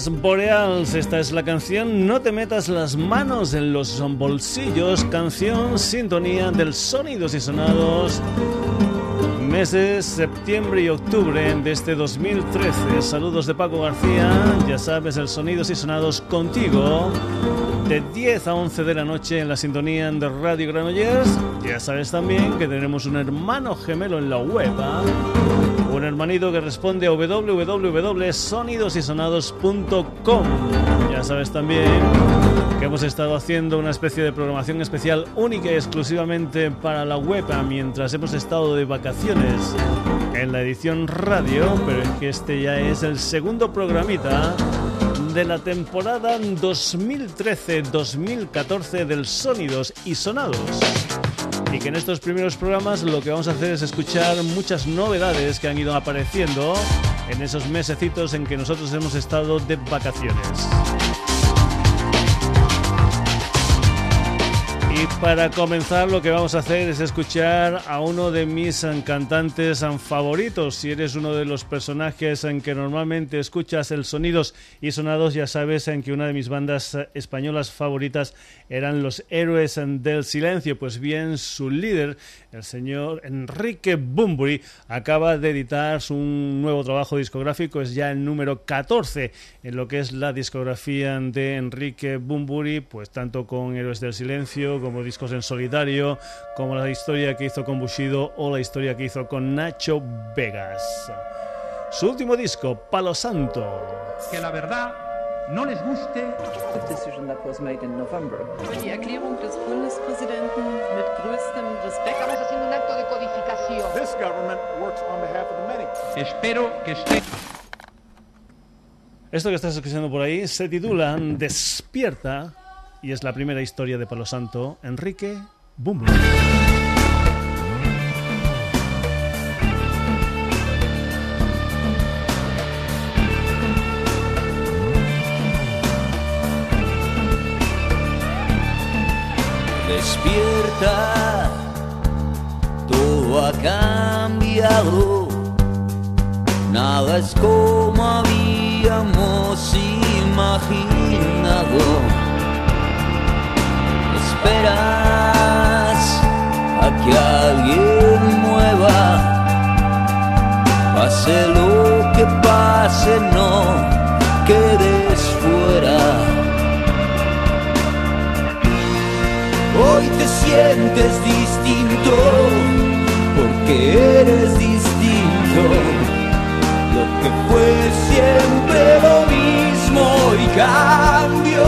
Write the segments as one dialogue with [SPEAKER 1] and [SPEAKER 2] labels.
[SPEAKER 1] Esto es Boreals, esta es la canción No te metas las manos en los bolsillos, canción sintonía del Sonidos y Sonados, meses septiembre y octubre de este 2013. Saludos de Paco García, ya sabes, el Sonidos y Sonados contigo, de 10 a 11 de la noche en la sintonía de Radio Granollers. Ya sabes también que tenemos un hermano gemelo en la web. ¿ah? Hermanito que responde a www.sonidosysonados.com. Ya sabes también que hemos estado haciendo una especie de programación especial única y exclusivamente para la web mientras hemos estado de vacaciones en la edición radio, pero es que este ya es el segundo programita de la temporada 2013-2014 del Sonidos y Sonados que en estos primeros programas lo que vamos a hacer es escuchar muchas novedades que han ido apareciendo en esos mesecitos en que nosotros hemos estado de vacaciones. Y para comenzar lo que vamos a hacer es escuchar a uno de mis cantantes favoritos. Si eres uno de los personajes en que normalmente escuchas el sonidos y sonados, ya sabes en que una de mis bandas españolas favoritas eran los Héroes del Silencio. Pues bien, su líder, el señor Enrique Bumburi, acaba de editar un nuevo trabajo discográfico, es ya el número 14 en lo que es la discografía de Enrique Bumburi, pues tanto con Héroes del Silencio, como discos en solitario, como la historia que hizo con Bushido o la historia que hizo con Nacho Vegas. Su último disco, Palo Santo.
[SPEAKER 2] Que la verdad no les guste.
[SPEAKER 3] decision that was made in November. Die Erklärung des Bundespräsidenten mit größtem Respekt. Estamos haciendo un acto de codificación. This government works on behalf
[SPEAKER 2] of the many. Espero que esté
[SPEAKER 1] esto que estás escuchando por ahí se titula Despierta y es la primera historia de Palo Santo, Enrique Bumble.
[SPEAKER 4] Despierta, todo ha cambiado, nada es como habíamos imaginado esperas a que alguien mueva. Pase lo que pase, no quedes fuera. Hoy te sientes distinto porque eres distinto. Lo que fue siempre lo mismo y cambio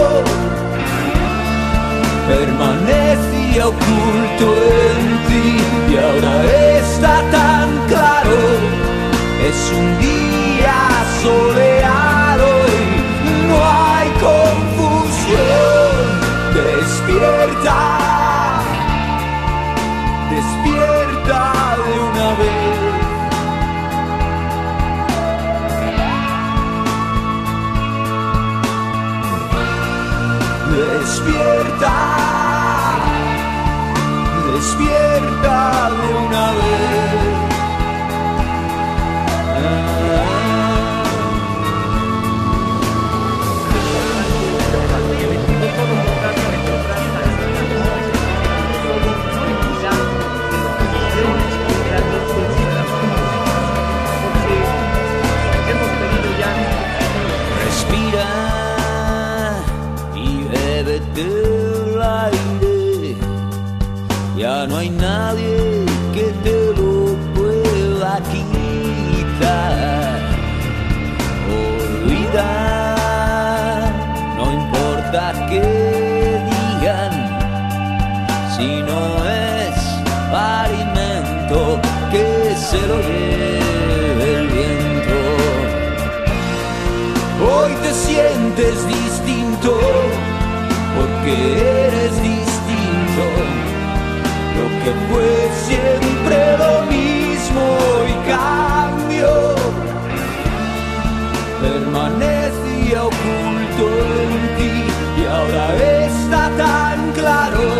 [SPEAKER 4] permanecía oculto en ti y ahora está tan claro. Es un día soleado Despierta, despierta de una vez. despierta despierta de una vez. Que fue siempre lo mismo y cambio permanecía oculto en ti y ahora está tan claro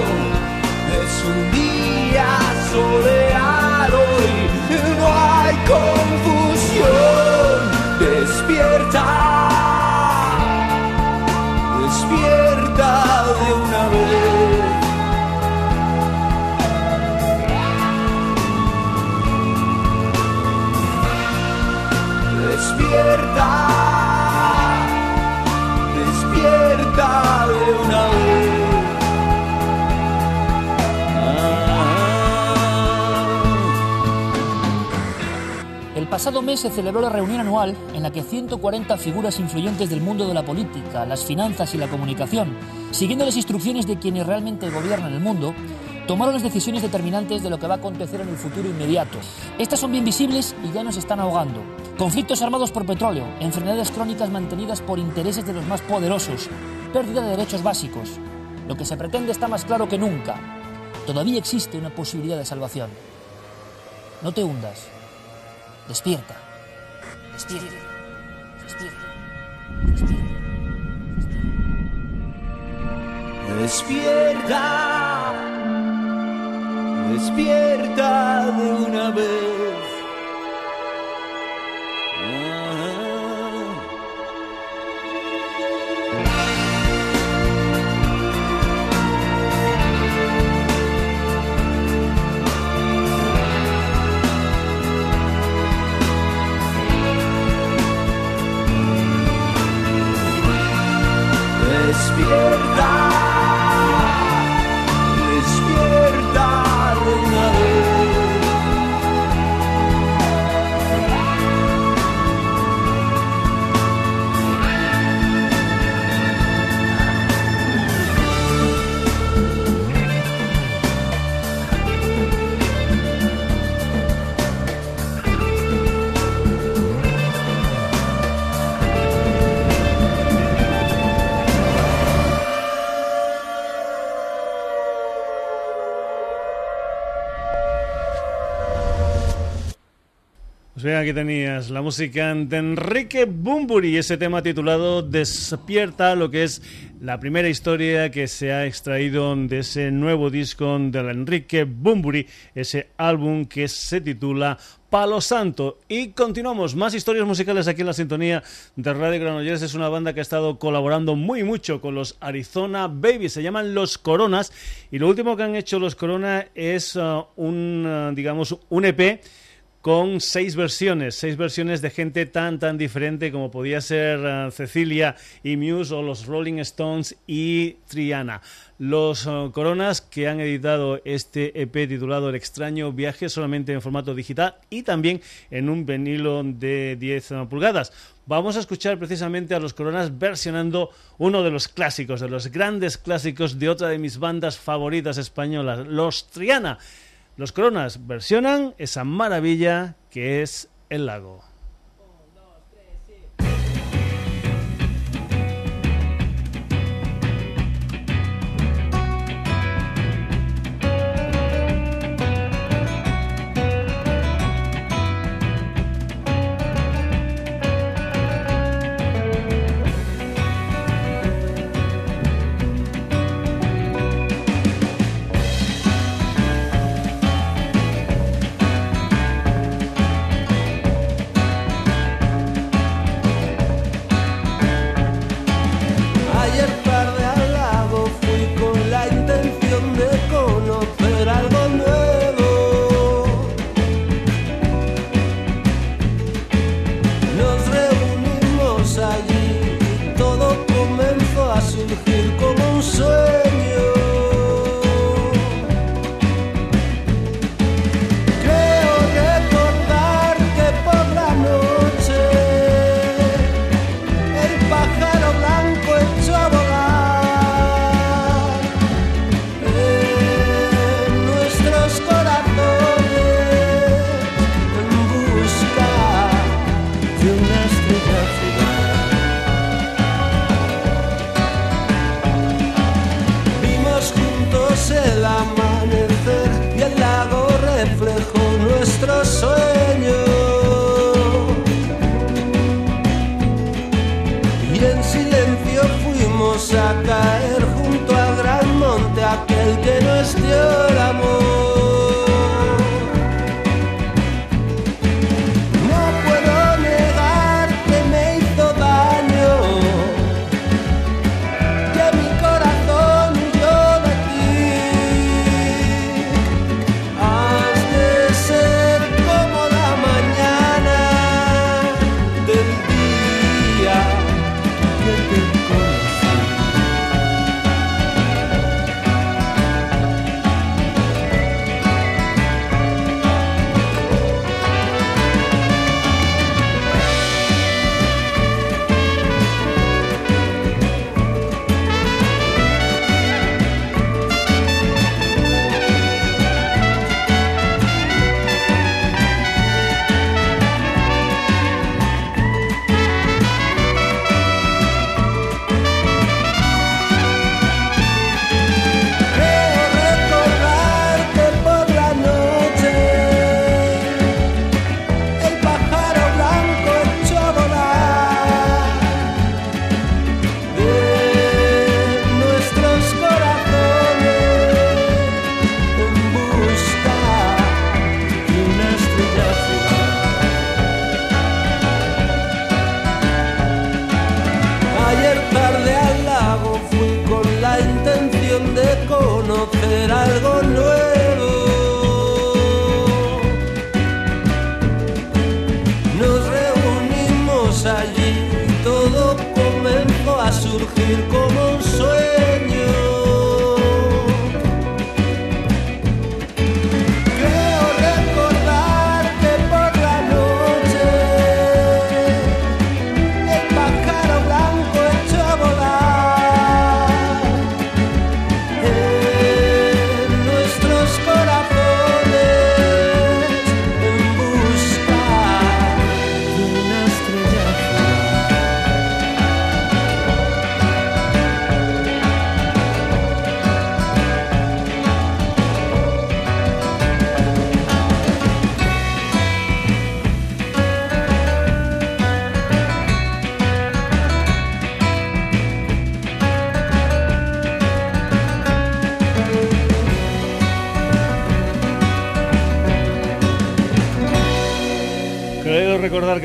[SPEAKER 5] pasado mes se celebró la reunión anual en la que 140 figuras influyentes del mundo de la política, las finanzas y la comunicación, siguiendo las instrucciones de quienes realmente gobiernan el mundo, tomaron las decisiones determinantes de lo que va a acontecer en el futuro inmediato. Estas son bien visibles y ya nos están ahogando. Conflictos armados por petróleo, enfermedades crónicas mantenidas por intereses de los más poderosos, pérdida de derechos básicos. Lo que se pretende está más claro que nunca. Todavía existe una posibilidad de salvación. No te hundas. Despierta. Despierta. Despierta.
[SPEAKER 4] Despierta. Despierta de una vez. despierta.
[SPEAKER 1] Aquí tenías la música de Enrique Bumburi, ese tema titulado Despierta, lo que es la primera historia que se ha extraído de ese nuevo disco de Enrique Bumburi, ese álbum que se titula Palo Santo. Y continuamos, más historias musicales aquí en la sintonía de Radio Granollers. Es una banda que ha estado colaborando muy mucho con los Arizona Babies, se llaman Los Coronas. Y lo último que han hecho los Coronas es uh, un, uh, digamos, un EP con seis versiones, seis versiones de gente tan tan diferente como podía ser eh, Cecilia y Muse o los Rolling Stones y Triana. Los eh, Coronas que han editado este EP titulado El extraño viaje solamente en formato digital y también en un vinilo de 10 eh, pulgadas. Vamos a escuchar precisamente a los Coronas versionando uno de los clásicos, de los grandes clásicos de otra de mis bandas favoritas españolas, los Triana. Los Cronas versionan esa maravilla que es el lago. 睡。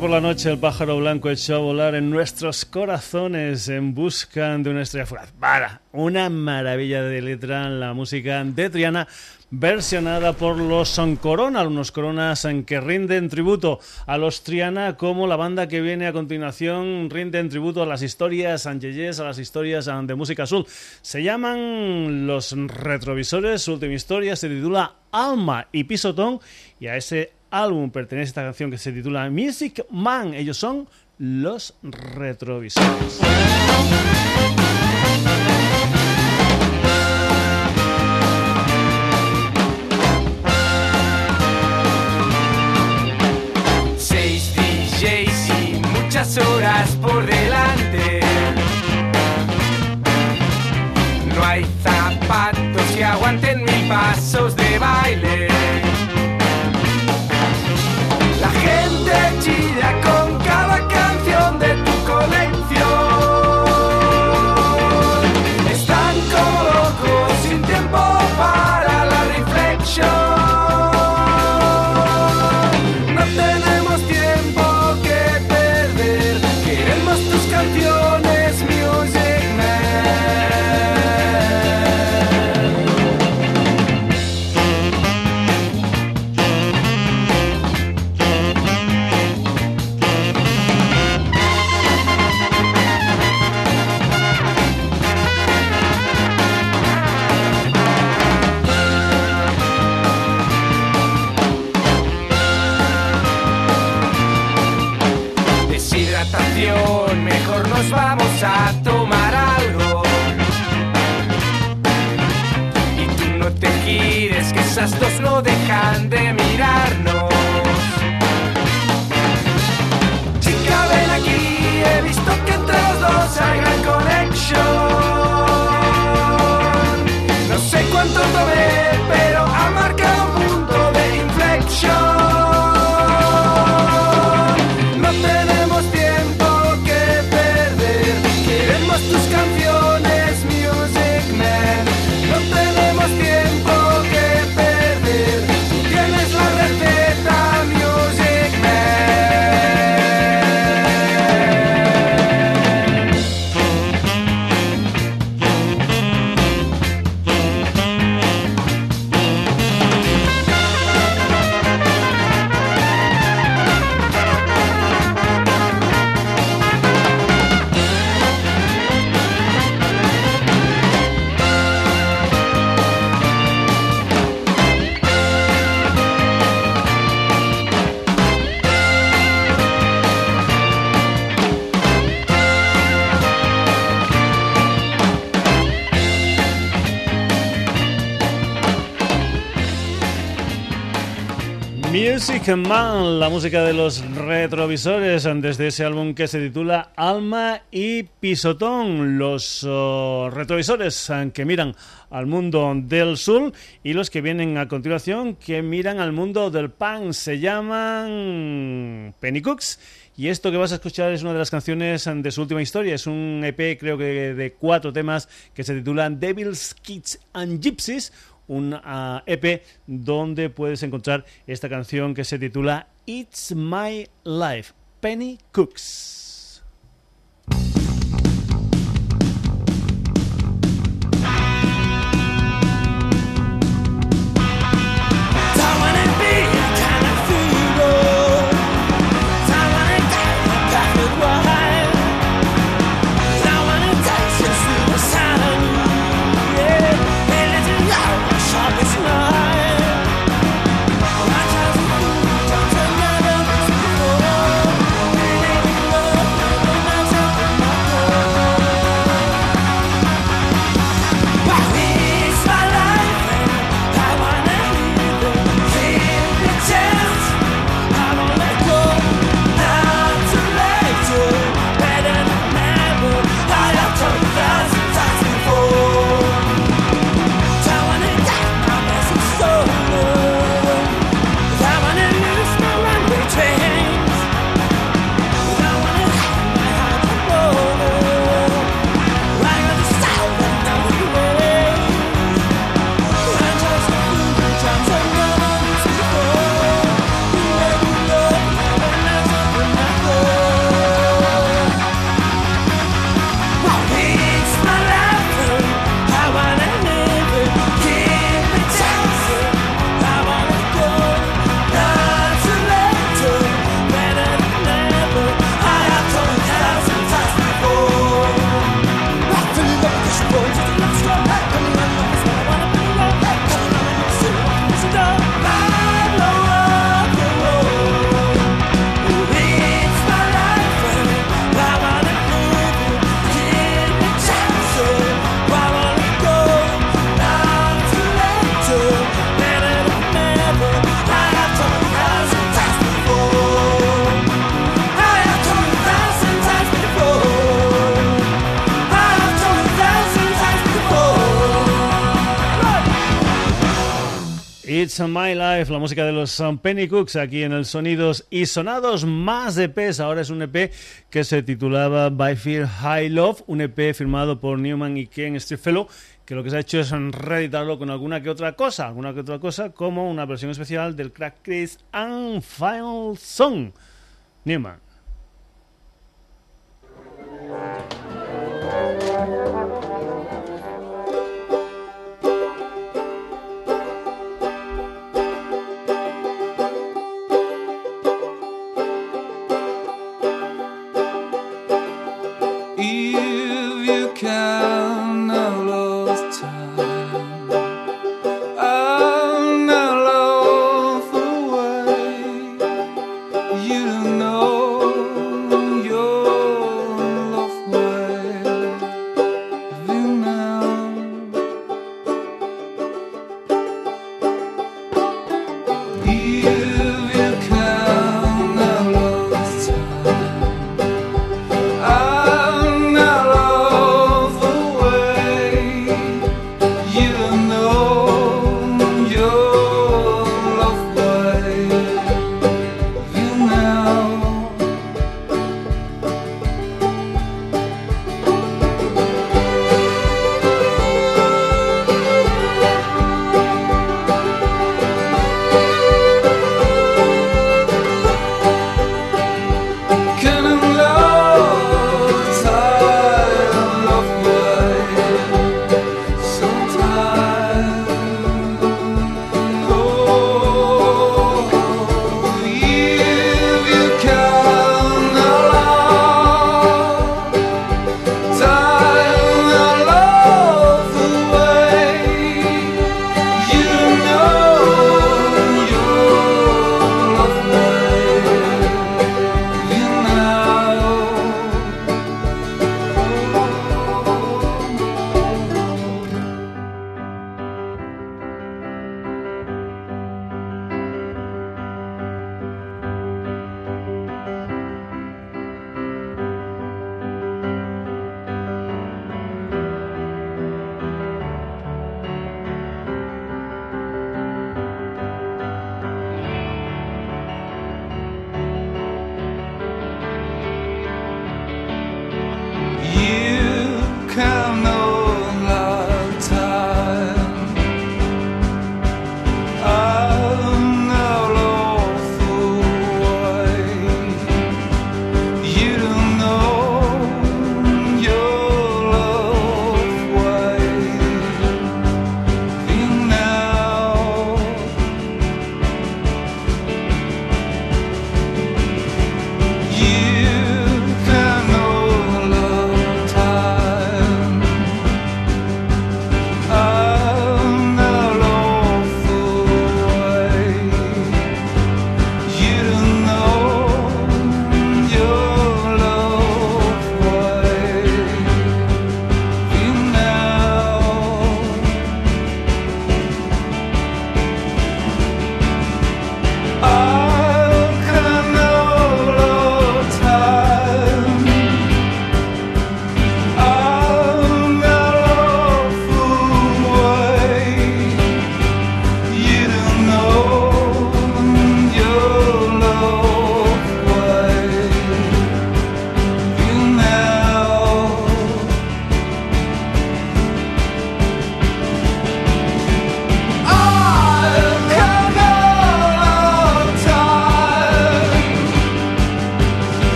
[SPEAKER 1] Por la noche el pájaro blanco echó a volar en nuestros corazones en busca de una estrella fugaz. Para, una maravilla de letra, la música de Triana versionada por los Son Corona, unos coronas en que rinden tributo a los Triana como la banda que viene a continuación rinden tributo a las historias Angeyes, a las historias de música azul. Se llaman Los Retrovisores, su última historia se titula Alma y Pisotón y a ese álbum pertenece esta canción que se titula Music Man. Ellos son los retrovisores.
[SPEAKER 6] Seis DJs y muchas horas por delante. No hay zapatos que aguanten mil pasos de baile. Con cada
[SPEAKER 1] La música de los retrovisores desde ese álbum que se titula Alma y Pisotón, los oh, retrovisores que miran al mundo del sur y los que vienen a continuación que miran al mundo del pan se llaman Penny Cooks y esto que vas a escuchar es una de las canciones de su última historia. Es un EP, creo que de cuatro temas, que se titula Devil's Kids and Gypsies un EP donde puedes encontrar esta canción que se titula It's My Life, Penny Cooks. It's My Life, la música de los Penny Cooks aquí en el Sonidos y Sonados más EPs. Ahora es un EP que se titulaba By Fear High Love, un EP firmado por Newman y Ken Stringfellow que lo que se ha hecho es reeditarlo con alguna que otra cosa, alguna que otra cosa, como una versión especial del Crack Chris and Final Song. Newman.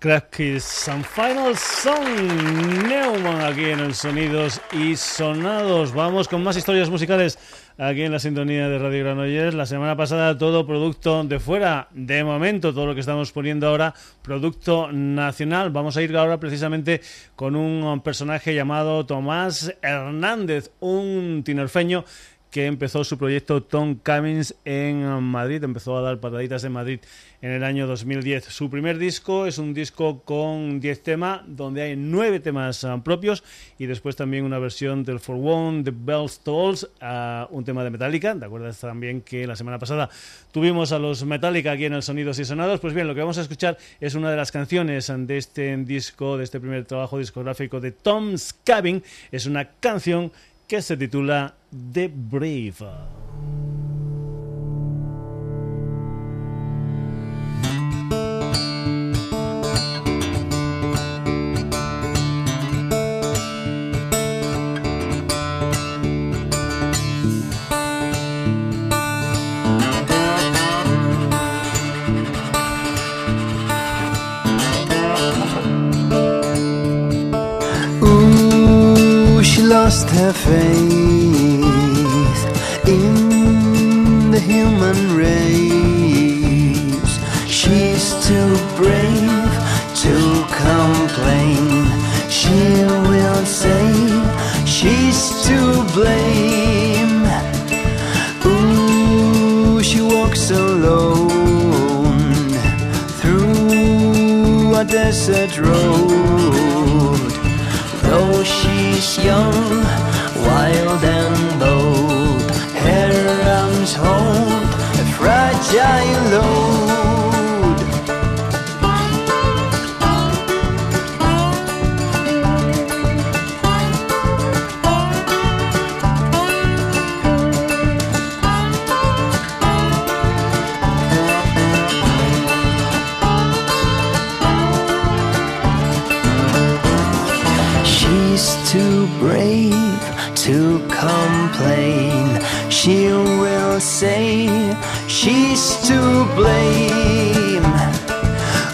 [SPEAKER 1] Kiss and Final Song Neumann aquí en el Sonidos y Sonados. Vamos con más historias musicales aquí en la sintonía de Radio Granollers. La semana pasada todo producto de fuera, de momento todo lo que estamos poniendo ahora, producto nacional. Vamos a ir ahora precisamente con un personaje llamado Tomás Hernández, un tinerfeño que empezó su proyecto Tom Cummings en Madrid, empezó a dar pataditas en Madrid en el año 2010. Su primer disco es un disco con 10 temas, donde hay 9 temas ah, propios y después también una versión del For One, The Bells Tolls, uh, un tema de Metallica. ¿Te acuerdas también que la semana pasada tuvimos a los Metallica aquí en el Sonidos y Sonados? Pues bien, lo que vamos a escuchar es una de las canciones de este disco, de este primer trabajo discográfico de Tom's Cabin. Es una canción que se titula The Brave.
[SPEAKER 4] Lost her faith in the human race. She's too brave to complain. She will say she's to blame. Ooh, she walks alone through a desert road. She's young, wild and bold, her arms hold a fragile load. Blame.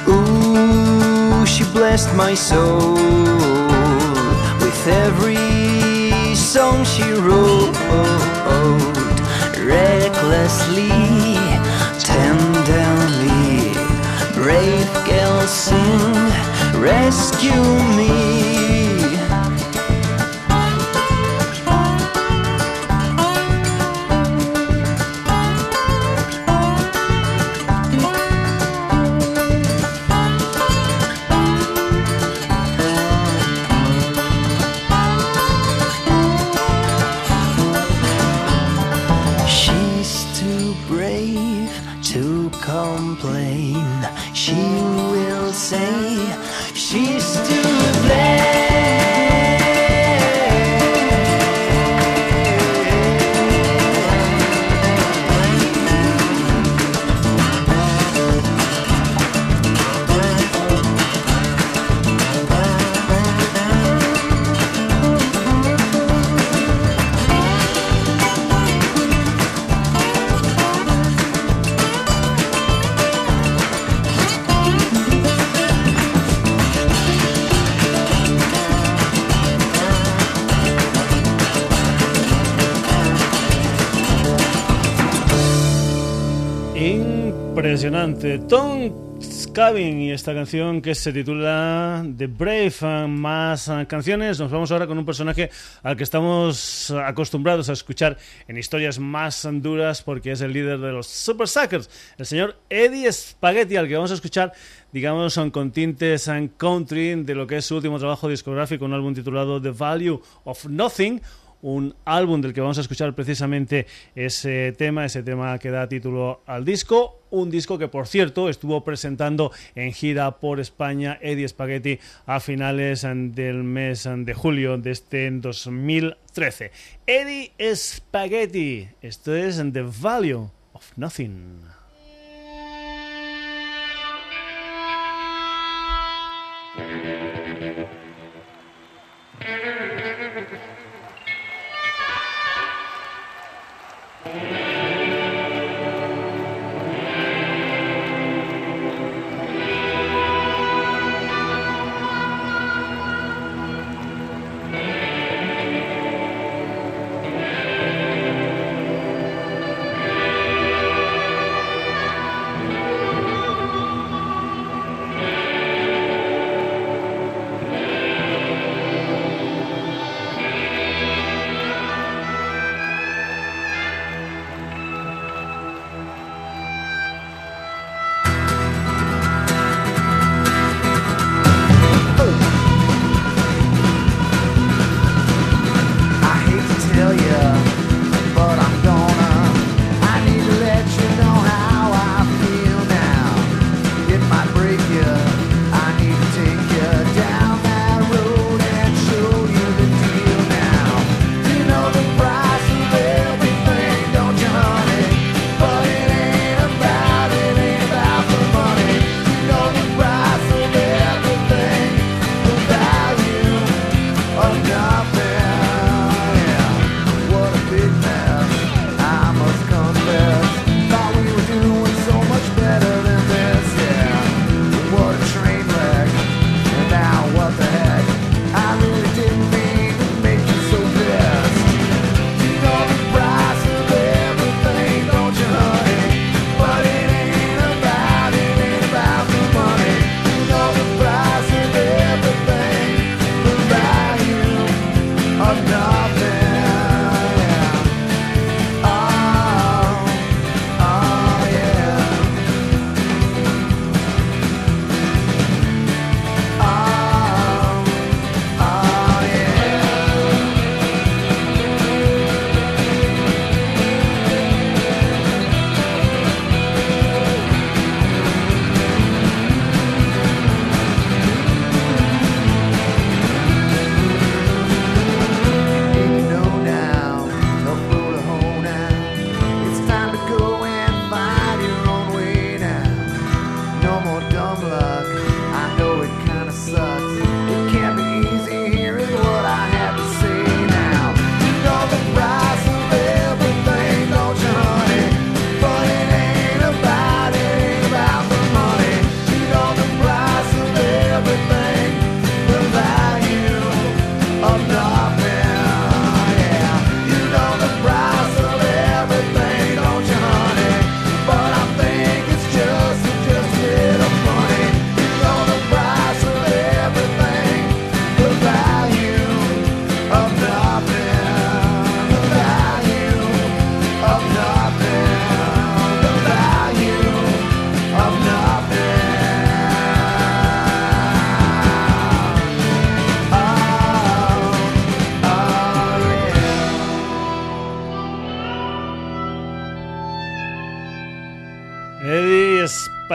[SPEAKER 4] Ooh, she blessed my soul with every song she wrote. Recklessly, tenderly, brave girls sing, rescue me.
[SPEAKER 1] Impresionante. Tom Scavin y esta canción que se titula The Brave. Más eh, canciones. Nos vamos ahora con un personaje al que estamos acostumbrados a escuchar en historias más duras porque es el líder de los Super Suckers, el señor Eddie Spaghetti, al que vamos a escuchar digamos, con tintes and country de lo que es su último trabajo discográfico, un álbum titulado The Value of Nothing, un álbum del que vamos a escuchar precisamente ese tema, ese tema que da título al disco, un disco que por cierto estuvo presentando en gira por España Eddie Spaghetti a finales del mes de julio de este 2013. Eddie Spaghetti, esto es The Value of Nothing.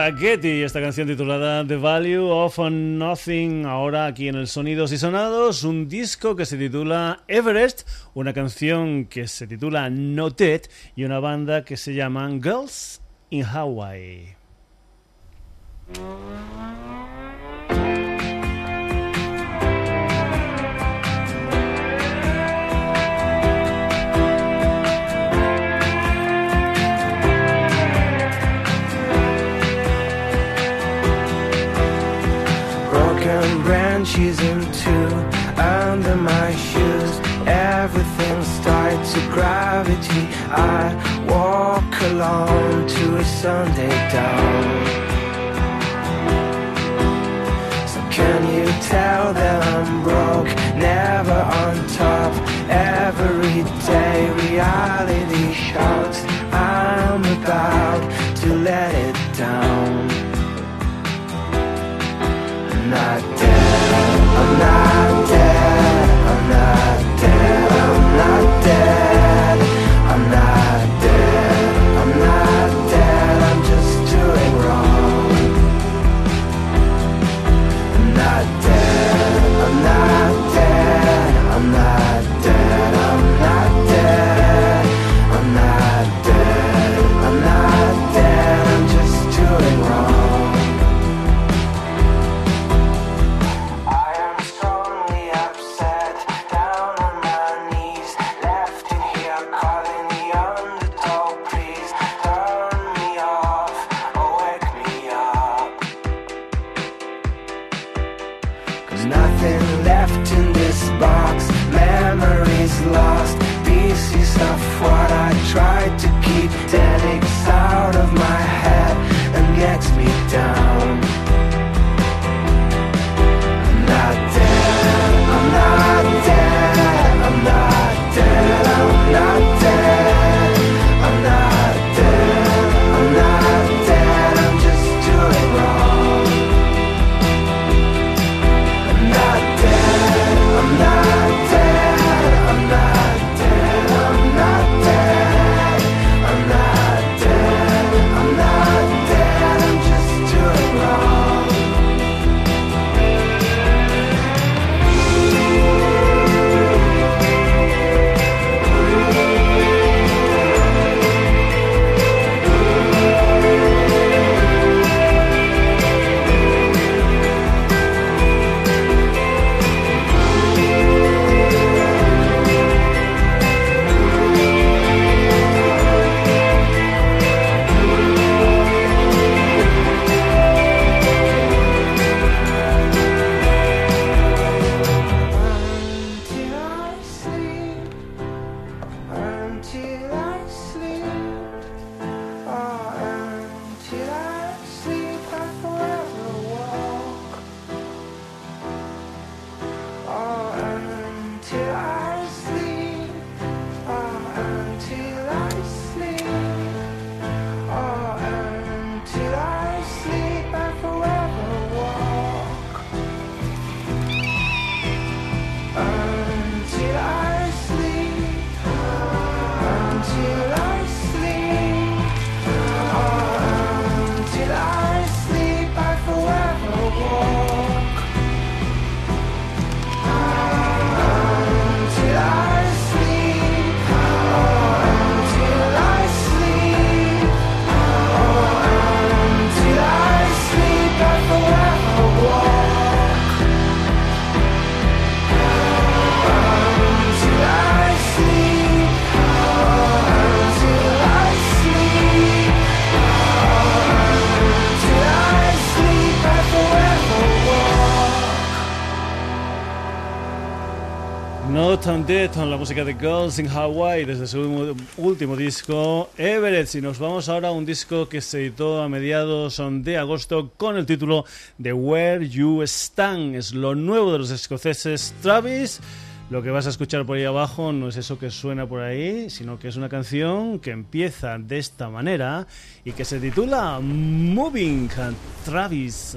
[SPEAKER 1] Spaghetti, esta canción titulada The Value of Nothing, ahora aquí en el Sonidos y Sonados, un disco que se titula Everest, una canción que se titula Noted y una banda que se llama Girls in Hawaii.
[SPEAKER 7] Branches in two under my shoes. Everything starts to gravity. I walk along to a Sunday dawn. So can you tell that I'm broke, never on top? Every day reality shouts I'm about to let it down. Not I'm Dead,
[SPEAKER 1] la música de Girls in Hawaii desde su último disco Everett. Y nos vamos ahora a un disco que se editó a mediados de agosto con el título de Where You Stand. Es lo nuevo de los escoceses Travis. Lo que vas a escuchar por ahí abajo no es eso que suena por ahí, sino que es una canción que empieza de esta manera y que se titula Moving Travis.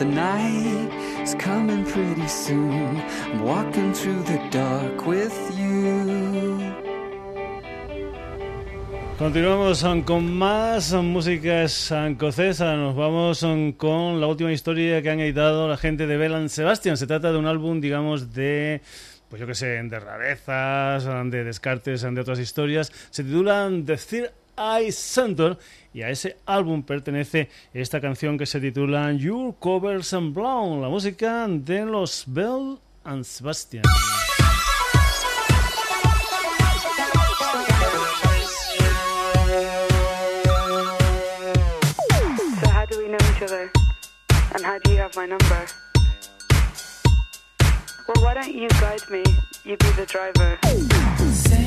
[SPEAKER 8] the night coming pretty soon. Walking through the dark with you.
[SPEAKER 1] Continuamos um, con más um, música escocesa. Nos vamos um, con la última historia que han editado la gente de Belan Sebastian. Se trata de un álbum, digamos, de pues yo que sé, de rarezas, de descartes, de otras historias. Se titulan The Third Eye Center y a ese álbum pertenece esta canción que se titula Your Covers and Brown, la música de los Bell and Sebastian.
[SPEAKER 9] And how do you have my number? Well, why don't you guide me? You be the driver.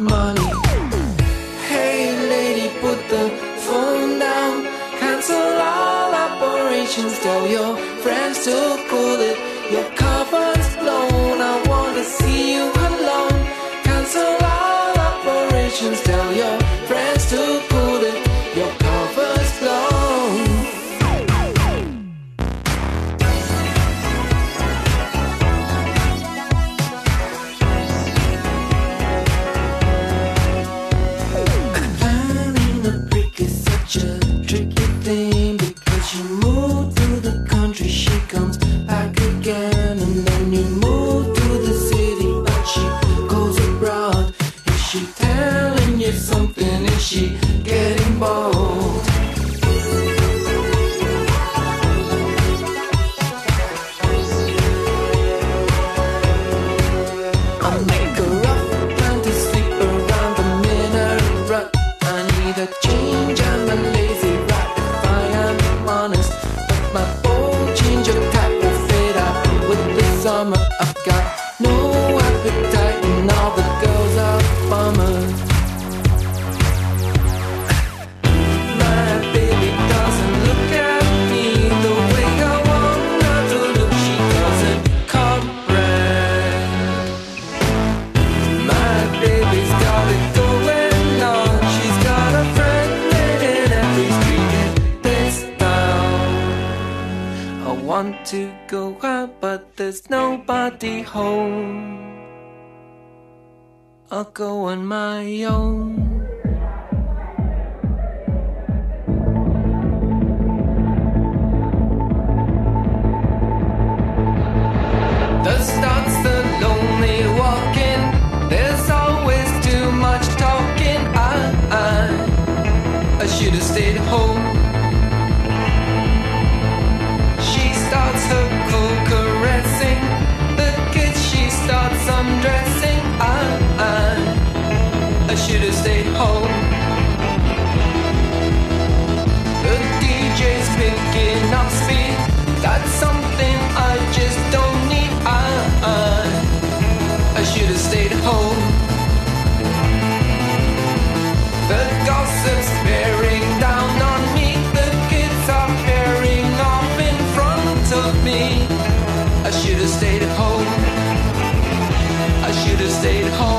[SPEAKER 8] money. Hey lady, put the phone down. Cancel all operations. Tell your friends to cool it. Your cover's blown. I wanna see you alone. Cancel all operations. Starts undressing. I, should have stayed home. The DJ's picking up speed. That's something I just don't need. I, I should have stayed home. Stayed home.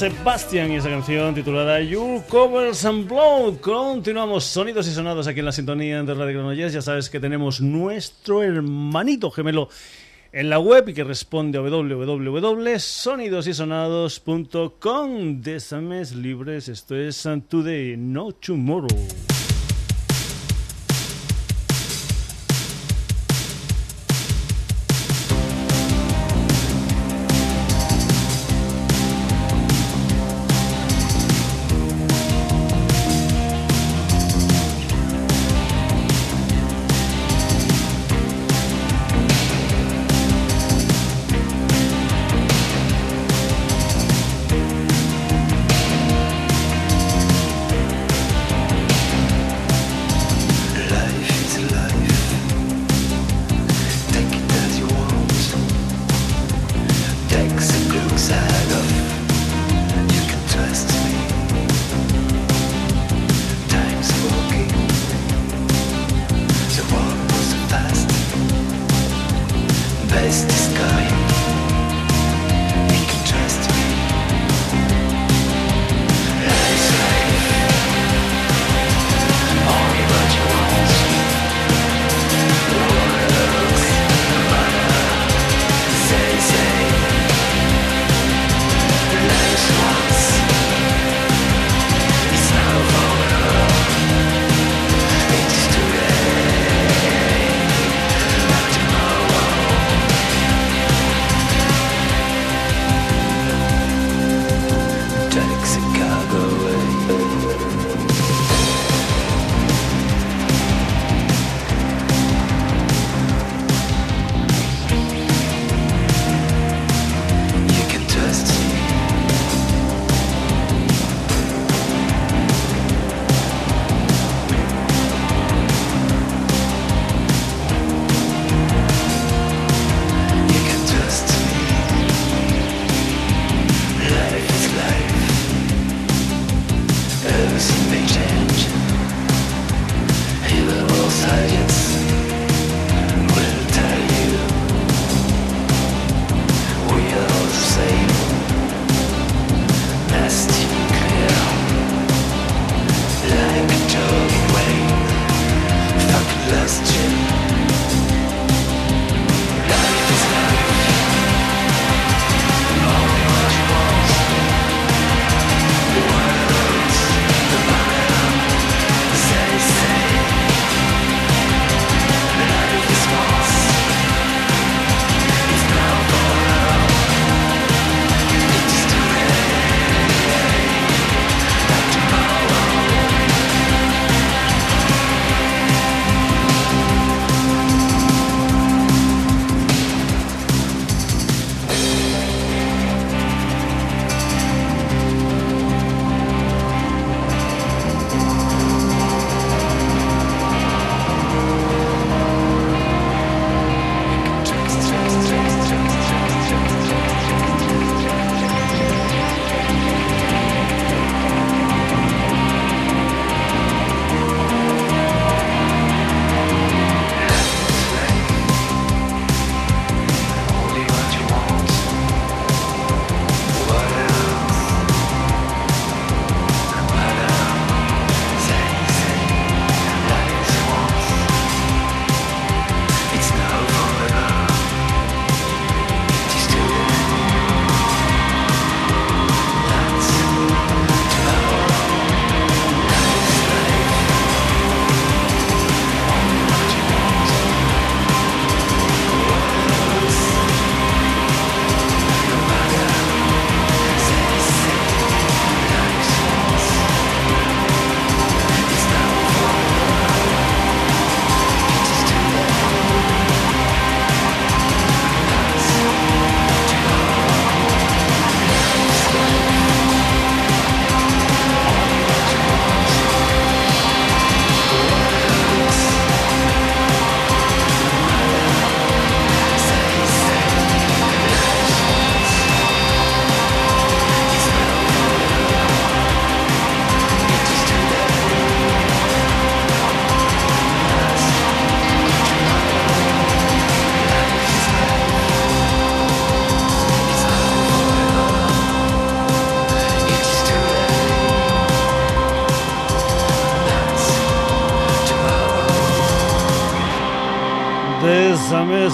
[SPEAKER 1] Sebastian y esa canción titulada You Covers and Blow. Continuamos sonidos y sonados aquí en la sintonía de Radio Granollers. Ya sabes que tenemos nuestro hermanito gemelo en la web y que responde a www.sonidosysonados.com. De mes libres, esto es Today, No Tomorrow.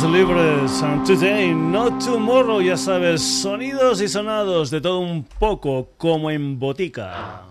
[SPEAKER 10] Libres. And today, not tomorrow, ya sabes, sonidos y sonados de todo un poco como en botica.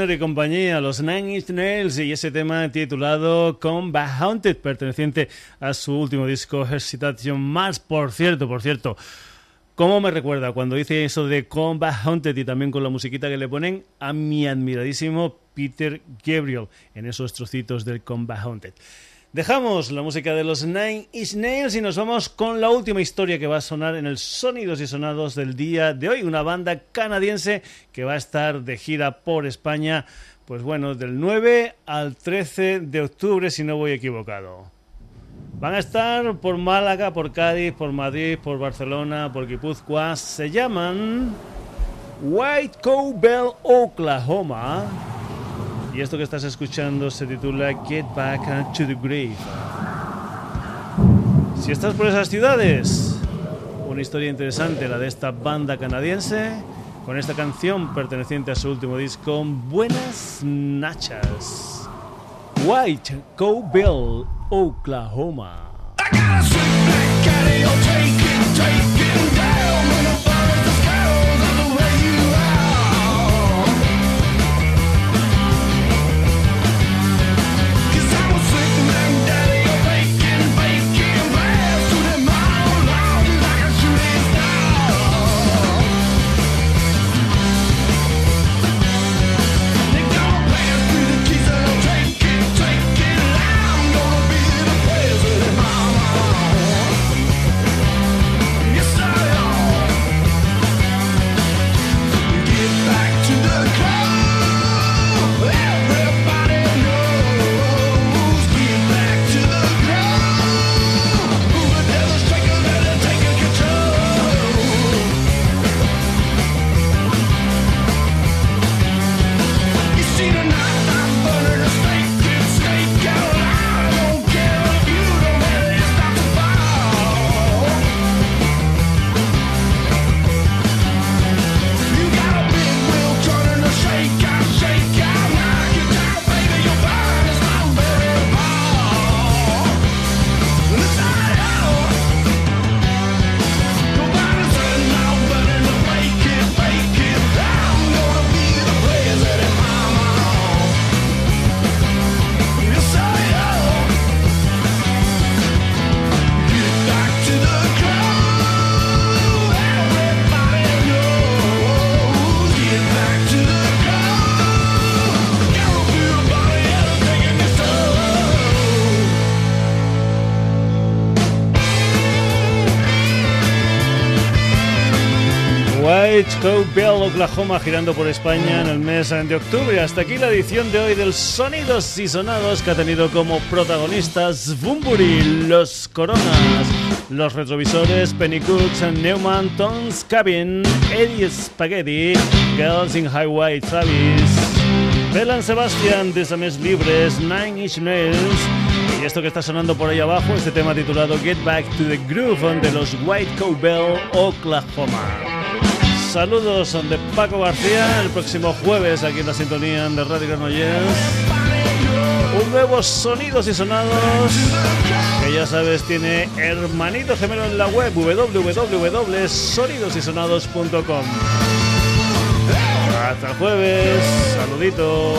[SPEAKER 10] Reznor y compañía, los Nine Inch Nails y ese tema titulado Combat Haunted, perteneciente a su último disco Hesitation Mars. Por cierto, por cierto, ¿cómo me recuerda cuando dice eso de Combat Haunted y también con la musiquita que le ponen a mi admiradísimo Peter Gabriel en esos trocitos del Combat Haunted? Dejamos la música de los Nine Inch Nails y nos vamos con la última historia que va a sonar en el Sonidos y Sonados del día de hoy. Una banda canadiense que va a estar de gira por España, pues bueno, del 9 al 13 de octubre, si no voy equivocado. Van a estar por Málaga, por Cádiz, por Madrid, por Barcelona, por Guipúzcoa. Se llaman White Cowbell, Oklahoma. Y esto que estás escuchando se titula Get Back to the Grave. Si estás por esas ciudades, una historia interesante, la de esta banda canadiense, con esta canción perteneciente a su último disco, Buenas Nachas. White Cowbell, Oklahoma. Cowbell, Oklahoma, girando por España en el mes de octubre. Hasta aquí la edición de hoy del Sonidos y Sonados que ha tenido como protagonistas Bumburi, Los Coronas, Los Retrovisores, Penny Cooks, Neumann, Tom's Cabin, Eddie Spaghetti, Girls in Highway, Travis, Belan Sebastian, Desames Libres, Nine Inch Nails. Y esto que está sonando por ahí abajo, este tema titulado Get Back to the Groove de los White Cowbell, Oklahoma. Saludos de Paco García. El próximo jueves aquí en la sintonía de Radio Granollers. Un nuevo Sonidos y Sonados que ya sabes tiene hermanito gemelo en la web www.sonidosysonados.com. Hasta el jueves. Saluditos.